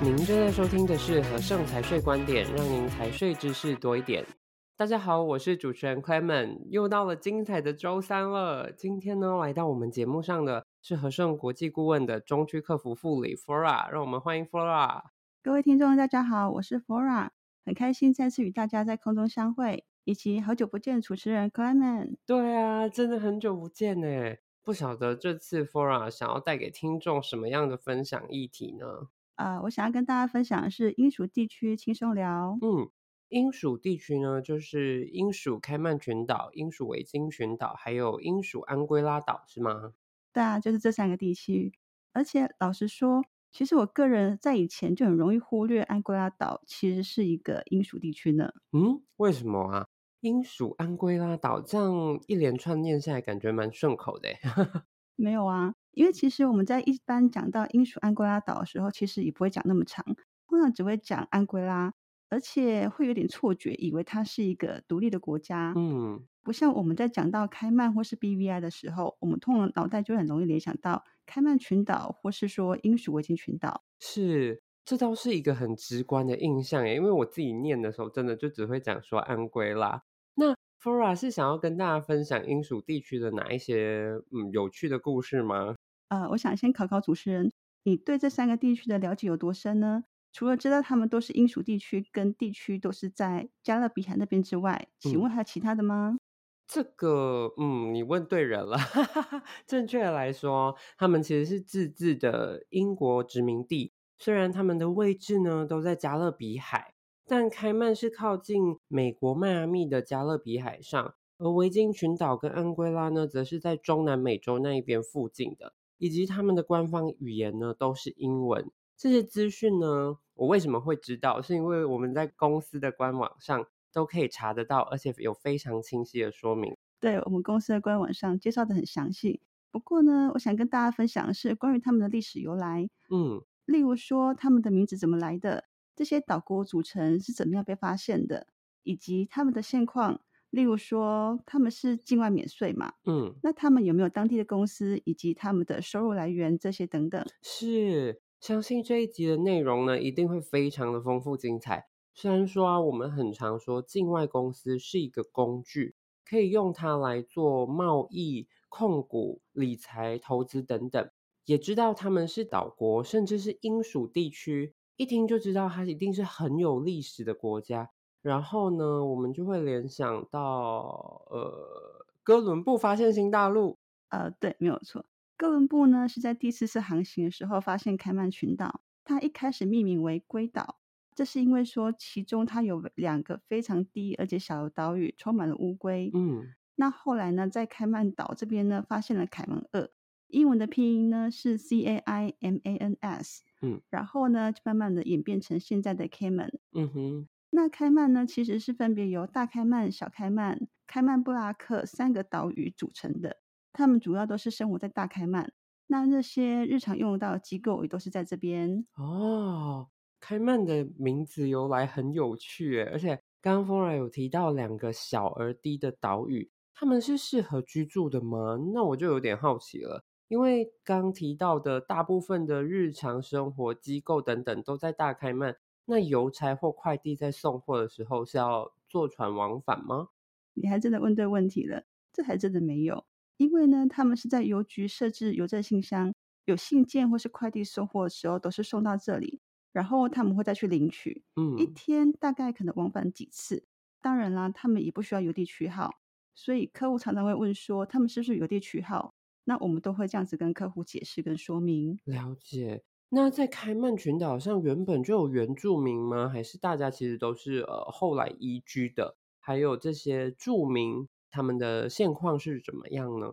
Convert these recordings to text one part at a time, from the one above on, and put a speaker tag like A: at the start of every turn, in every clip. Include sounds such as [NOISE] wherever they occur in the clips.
A: 您正在收听的是和盛财税观点，让您财税知识多一点。大家好，我是主持人 Clement，又到了精彩的周三了。今天呢，来到我们节目上的是和盛国际顾问的中区客服副理 Flora，让我们欢迎 Flora。
B: 各位听众，大家好，我是 Flora，很开心再次与大家在空中相会，以及好久不见主持人 Clement。
A: 对啊，真的很久不见呢。不晓得这次 Flora 想要带给听众什么样的分享议题呢？
B: 啊、呃，我想要跟大家分享的是英属地区轻松聊。
A: 嗯，英属地区呢，就是英属开曼群岛、英属维京群岛，还有英属安圭拉岛，是吗？
B: 对啊，就是这三个地区。而且老实说，其实我个人在以前就很容易忽略安圭拉岛其实是一个英属地区呢。
A: 嗯，为什么啊？英属安圭拉岛这样一连串念下来，感觉蛮顺口的。[LAUGHS]
B: 没有啊。因为其实我们在一般讲到英属安圭拉岛的时候，其实也不会讲那么长，通常只会讲安圭拉，而且会有点错觉，以为它是一个独立的国家。
A: 嗯，
B: 不像我们在讲到开曼或是 BVI 的时候，我们通常脑袋就很容易联想到开曼群岛，或是说英属维京群岛。
A: 是，这倒是一个很直观的印象耶，因为我自己念的时候，真的就只会讲说安圭拉。那 Flora 是想要跟大家分享英属地区的哪一些嗯有趣的故事吗？
B: 呃，我想先考考主持人，你对这三个地区的了解有多深呢？除了知道他们都是英属地区，跟地区都是在加勒比海那边之外，请问还有其他的吗？
A: 嗯、这个，嗯，你问对人了。[LAUGHS] 正确的来说，他们其实是自治的英国殖民地，虽然他们的位置呢都在加勒比海，但开曼是靠近美国迈阿密的加勒比海上，而维京群岛跟安圭拉呢，则是在中南美洲那一边附近的。以及他们的官方语言呢，都是英文。这些资讯呢，我为什么会知道？是因为我们在公司的官网上都可以查得到，而且有非常清晰的说明。
B: 对，我们公司的官网上介绍的很详细。不过呢，我想跟大家分享的是关于他们的历史由来。
A: 嗯，
B: 例如说他们的名字怎么来的，这些岛国组成是怎么样被发现的，以及他们的现况。例如说，他们是境外免税嘛？
A: 嗯，
B: 那他们有没有当地的公司，以及他们的收入来源这些等等？
A: 是，相信这一集的内容呢，一定会非常的丰富精彩。虽然说啊，我们很常说境外公司是一个工具，可以用它来做贸易、控股、理财、投资等等，也知道他们是岛国，甚至是英属地区，一听就知道它一定是很有历史的国家。然后呢，我们就会联想到，呃，哥伦布发现新大陆。
B: 呃，对，没有错。哥伦布呢是在第四次航行的时候发现开曼群岛，他一开始命名为龟岛，这是因为说其中它有两个非常低而且小的岛屿，充满了乌龟。
A: 嗯，
B: 那后来呢，在开曼岛这边呢，发现了凯门二，英文的拼音呢是 C A I M A N S。
A: 嗯，
B: 然后呢，就慢慢的演变成现在的 Cayman。
A: 嗯哼。
B: 那开曼呢，其实是分别由大开曼、小开曼、开曼布拉克三个岛屿组成的。他们主要都是生活在大开曼。那那些日常用到的机构也都是在这边。
A: 哦，开曼的名字由来很有趣诶，而且刚刚 Flora 有提到两个小而低的岛屿，他们是适合居住的吗？那我就有点好奇了，因为刚提到的大部分的日常生活机构等等都在大开曼。那邮差或快递在送货的时候是要坐船往返吗？
B: 你还真的问对问题了，这还真的没有，因为呢，他们是在邮局设置邮政信箱，有信件或是快递收货的时候都是送到这里，然后他们会再去领取。
A: 嗯，
B: 一天大概可能往返几次。当然啦，他们也不需要邮递区号，所以客户常常会问说他们是不是邮递区号？那我们都会这样子跟客户解释跟说明。
A: 了解。那在开曼群岛上原本就有原住民吗？还是大家其实都是呃后来移居的？还有这些住民他们的现况是怎么样呢？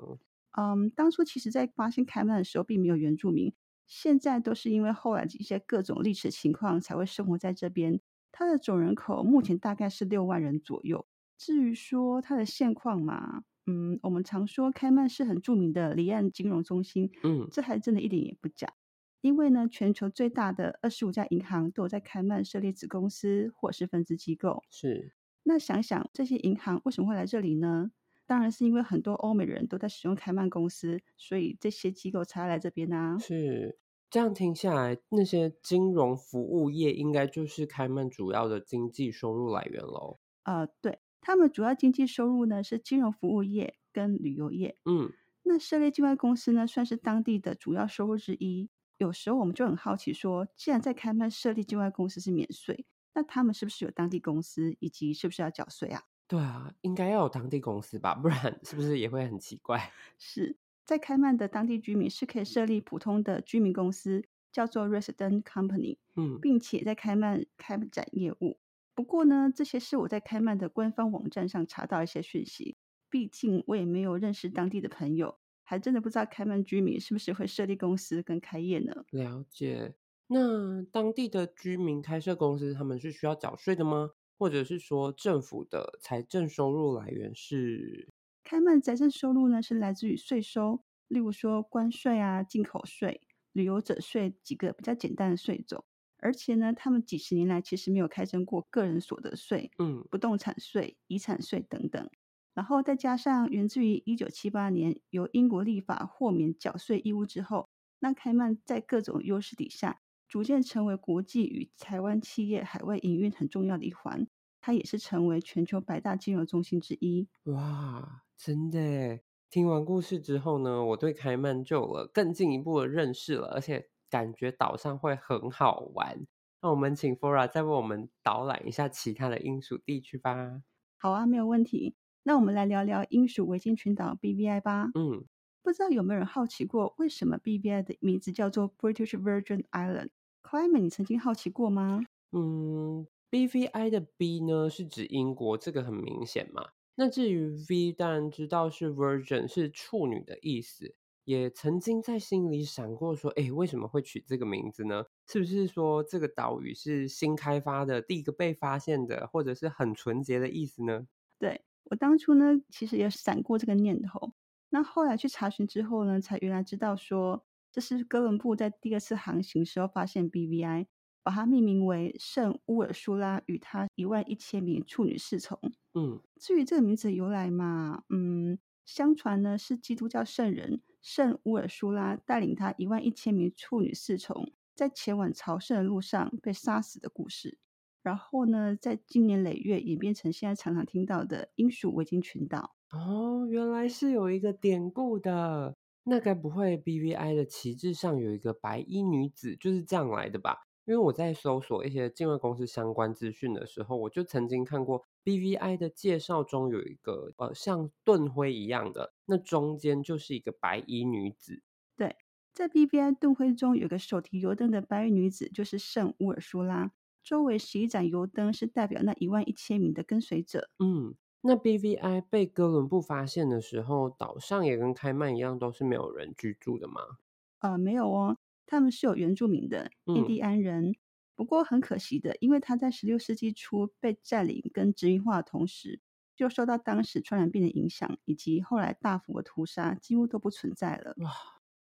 B: 嗯，当初其实在发现开曼的时候并没有原住民，现在都是因为后来一些各种历史情况才会生活在这边。它的总人口目前大概是六万人左右。至于说它的现况嘛，嗯，我们常说开曼是很著名的离岸金融中心，
A: 嗯，
B: 这还真的一点也不假。因为呢，全球最大的二十五家银行都有在开曼设立子公司或是分支机构。
A: 是，
B: 那想想这些银行为什么会来这里呢？当然是因为很多欧美人都在使用开曼公司，所以这些机构才来这边啊。
A: 是，这样听下来，那些金融服务业应该就是开曼主要的经济收入来源喽。
B: 呃，对，他们主要经济收入呢是金融服务业跟旅游业。
A: 嗯，
B: 那设立境外公司呢，算是当地的主要收入之一。有时候我们就很好奇说，既然在开曼设立境外公司是免税，那他们是不是有当地公司，以及是不是要缴税啊？
A: 对啊，应该要有当地公司吧，不然是不是也会很奇怪？[LAUGHS]
B: 是。在开曼的当地居民是可以设立普通的居民公司，叫做 resident company，
A: 嗯，
B: 并且在开曼开展业务。不过呢，这些是我在开曼的官方网站上查到一些讯息。毕竟我也没有认识当地的朋友，还真的不知道开曼居民是不是会设立公司跟开业呢？
A: 了解。那当地的居民开设公司，他们是需要缴税的吗？或者是说政府的财政收入来源是？
B: 开曼财政收入呢，是来自于税收，例如说关税啊、进口税、旅游者税几个比较简单的税种。而且呢，他们几十年来其实没有开征过个人所得税、
A: 嗯，
B: 不动产税、遗产税等等。然后再加上源自于一九七八年由英国立法豁免缴税义务之后，那开曼在各种优势底下，逐渐成为国际与台湾企业海外营运很重要的一环。它也是成为全球百大金融中心之一。
A: 哇！真的，听完故事之后呢，我对开曼就有了更进一步的认识了，而且感觉岛上会很好玩。那我们请 Flora 再为我们导览一下其他的英属地区吧。
B: 好啊，没有问题。那我们来聊聊英属维京群岛 BVI 吧。
A: 嗯，
B: 不知道有没有人好奇过，为什么 BVI 的名字叫做 British Virgin Island？Clement，你曾经好奇过吗？
A: 嗯，BVI 的 B 呢是指英国，这个很明显嘛。那至于 V，当然知道是 Virgin，是处女的意思。也曾经在心里想过说，诶，为什么会取这个名字呢？是不是说这个岛屿是新开发的，第一个被发现的，或者是很纯洁的意思呢？
B: 对，我当初呢，其实也闪过这个念头。那后来去查询之后呢，才原来知道说，这是哥伦布在第二次航行时候发现 BVI。把它命名为圣乌尔苏拉与他一万一千名处女侍从。
A: 嗯，
B: 至于这个名字的由来嘛，嗯，相传呢是基督教圣人圣乌尔苏拉带领他一万一千名处女侍从在前往朝圣的路上被杀死的故事。然后呢，在经年累月演变成现在常常听到的英属维京群岛。
A: 哦，原来是有一个典故的。那该不会 BVI 的旗帜上有一个白衣女子就是这样来的吧？因为我在搜索一些境外公司相关资讯的时候，我就曾经看过 BVI 的介绍中有一个呃像盾徽一样的，那中间就是一个白衣女子。
B: 对，在 BVI 盾徽中有个手提油灯的白衣女子，就是圣乌尔苏拉，周围十一盏油灯是代表那一万一千名的跟随者。
A: 嗯，那 BVI 被哥伦布发现的时候，岛上也跟开曼一样都是没有人居住的吗？
B: 呃，没有哦。他们是有原住民的印第安人，嗯、不过很可惜的，因为他在十六世纪初被占领跟殖民化的同时，就受到当时传染病的影响，以及后来大幅的屠杀，几乎都不存在了。哇！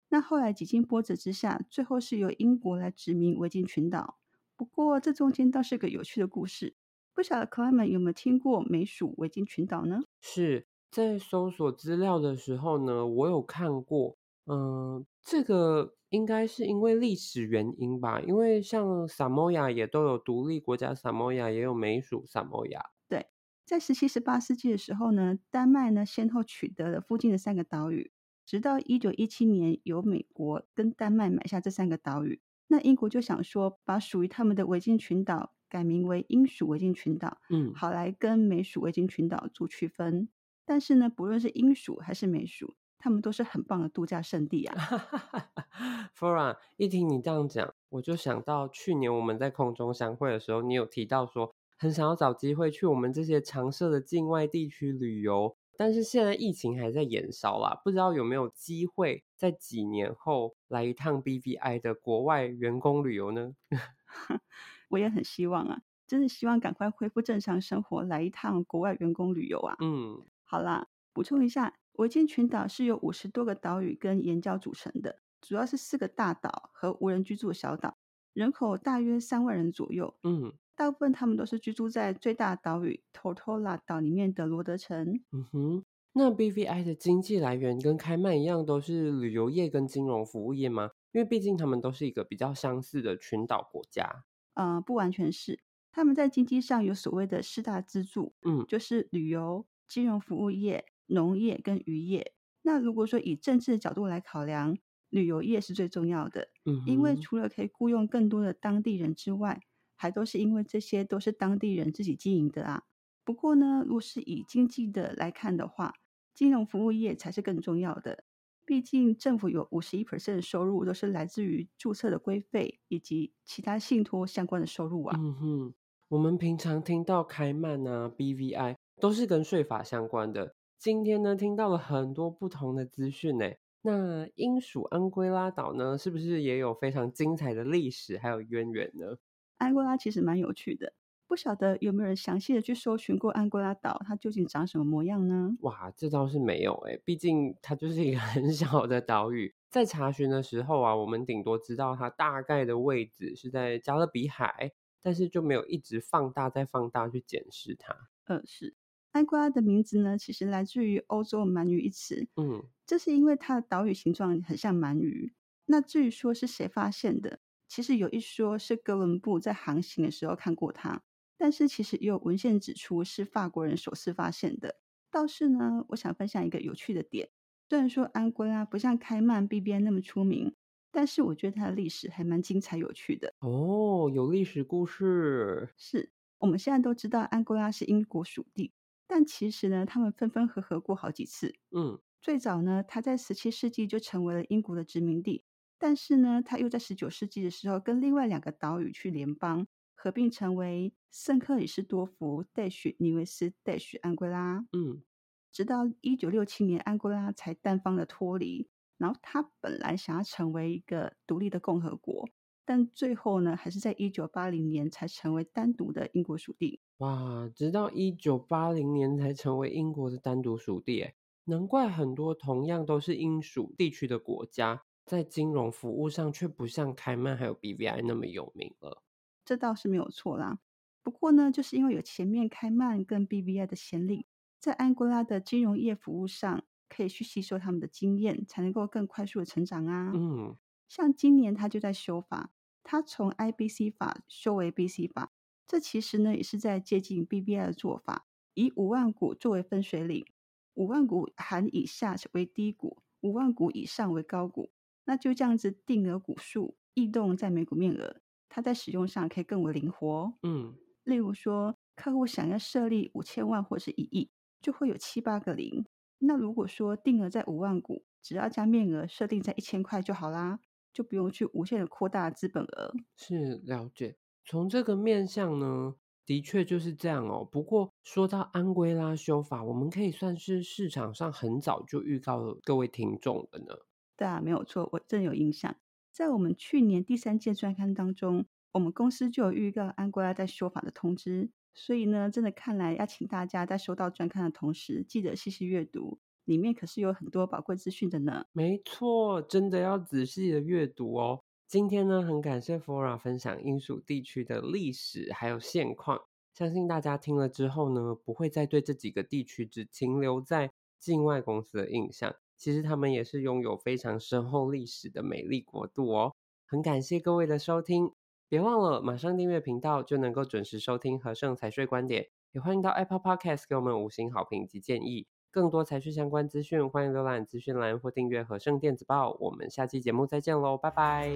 B: 那后来几经波折之下，最后是由英国来殖民维京群岛。不过这中间倒是个有趣的故事，不晓得 Clement 有没有听过美属维京群岛呢？
A: 是在搜索资料的时候呢，我有看过。嗯，这个应该是因为历史原因吧，因为像萨摩亚也都有独立国家，萨摩亚也有美属萨摩亚。
B: 对，在十七、十八世纪的时候呢，丹麦呢先后取得了附近的三个岛屿，直到一九一七年由美国跟丹麦买下这三个岛屿，那英国就想说把属于他们的维京群岛改名为英属维京群岛，嗯，好来跟美属维京群岛做区分。但是呢，不论是英属还是美属。他们都是很棒的度假胜地啊！[LAUGHS]
A: Flora，一听你这样讲，我就想到去年我们在空中相会的时候，你有提到说很想要找机会去我们这些常设的境外地区旅游，但是现在疫情还在延烧啦，不知道有没有机会在几年后来一趟 BBI 的国外员工旅游呢？[LAUGHS]
B: 我也很希望啊，真的希望赶快恢复正常生活，来一趟国外员工旅游啊！嗯，好啦，补充一下。维京群岛是由五十多个岛屿跟岩礁组成的，主要是四个大岛和无人居住的小岛，人口大约三万人左右。嗯，大部分他们都是居住在最大岛屿 Tortola 岛里面的罗德城。
A: 嗯哼，那 BVI 的经济来源跟开曼一样，都是旅游业跟金融服务业吗？因为毕竟他们都是一个比较相似的群岛国家。
B: 呃，不完全是，他们在经济上有所谓的四大支柱，
A: 嗯，
B: 就是旅游、金融服务业、农业跟渔业。那如果说以政治的角度来考量，旅游业是最重要的，
A: 嗯，
B: 因为除了可以雇佣更多的当地人之外，还都是因为这些都是当地人自己经营的啊。不过呢，如果是以经济的来看的话，金融服务业才是更重要的。毕竟政府有五十一 percent 的收入都是来自于注册的规费以及其他信托相关的收入啊。
A: 嗯哼，我们平常听到开曼啊、BVI 都是跟税法相关的。今天呢，听到了很多不同的资讯呢。那英属安圭拉岛呢，是不是也有非常精彩的历史还有渊源呢？
B: 安圭拉其实蛮有趣的。不晓得有没有人详细的去搜寻过安圭拉岛，它究竟长什么模样呢？
A: 哇，这倒是没有诶，毕竟它就是一个 [LAUGHS] 很小的岛屿。在查询的时候啊，我们顶多知道它大概的位置是在加勒比海，但是就没有一直放大再放大去检视它。
B: 呃，是安归拉的名字呢，其实来自于欧洲鳗鱼一词。
A: 嗯，这
B: 是因为它的岛屿形状很像鳗鱼。那至于说是谁发现的，其实有一说是哥伦布在航行的时候看过它。但是其实也有文献指出是法国人首次发现的。倒是呢，我想分享一个有趣的点。虽然说安圭拉不像开曼、BBN 那么出名，但是我觉得它的历史还蛮精彩有趣的。
A: 哦，有历史故事。
B: 是，我们现在都知道安圭拉是英国属地，但其实呢，他们分分合合过好几次。
A: 嗯，
B: 最早呢，它在十七世纪就成为了英国的殖民地，但是呢，它又在十九世纪的时候跟另外两个岛屿去联邦。合并成为圣克里斯多福·戴许尼维斯·戴许安圭拉。
A: 嗯，
B: 直到一九六七年，安圭拉才单方的脱离。然后他本来想要成为一个独立的共和国，但最后呢，还是在一九八零年才成为单独的英国属地。
A: 哇，直到一九八零年才成为英国的单独属地，哎，难怪很多同样都是英属地区的国家，在金融服务上却不像开曼还有 BVI 那么有名了。
B: 这倒是没有错啦，不过呢，就是因为有前面开曼跟 BVI 的先例，在安哥拉的金融业服务上，可以去吸收他们的经验，才能够更快速的成长啊。
A: 嗯，
B: 像今年他就在修法，他从 IBC 法修为 BC 法，这其实呢也是在接近 BBI 的做法，以五万股作为分水岭，五万股含以下为低股，五万股以上为高股，那就这样子定额股数异动在每股面额。它在使用上可以更为灵活，
A: 嗯，
B: 例如说，客户想要设立五千万或是一亿，就会有七八个零。那如果说定额在五万股，只要将面额设定在一千块就好啦，就不用去无限的扩大资本额。
A: 是了解，从这个面向呢，的确就是这样哦。不过说到安圭拉修法，我们可以算是市场上很早就预告了各位听众的呢。
B: 对啊，没有错，我真有印象。在我们去年第三届专刊当中，我们公司就有预告安圭拉在修法的通知，所以呢，真的看来要请大家在收到专刊的同时，记得细细阅读，里面可是有很多宝贵资讯的呢。
A: 没错，真的要仔细的阅读哦。今天呢，很感谢 Flora 分享英属地区的历史还有现况，相信大家听了之后呢，不会再对这几个地区只停留在境外公司的印象。其实他们也是拥有非常深厚历史的美丽国度哦。很感谢各位的收听，别忘了马上订阅频道，就能够准时收听和盛财税观点。也欢迎到 Apple Podcast 给我们五星好评及建议。更多财税相关资讯，欢迎浏览资讯栏或订阅和盛电子报。我们下期节目再见喽，拜拜！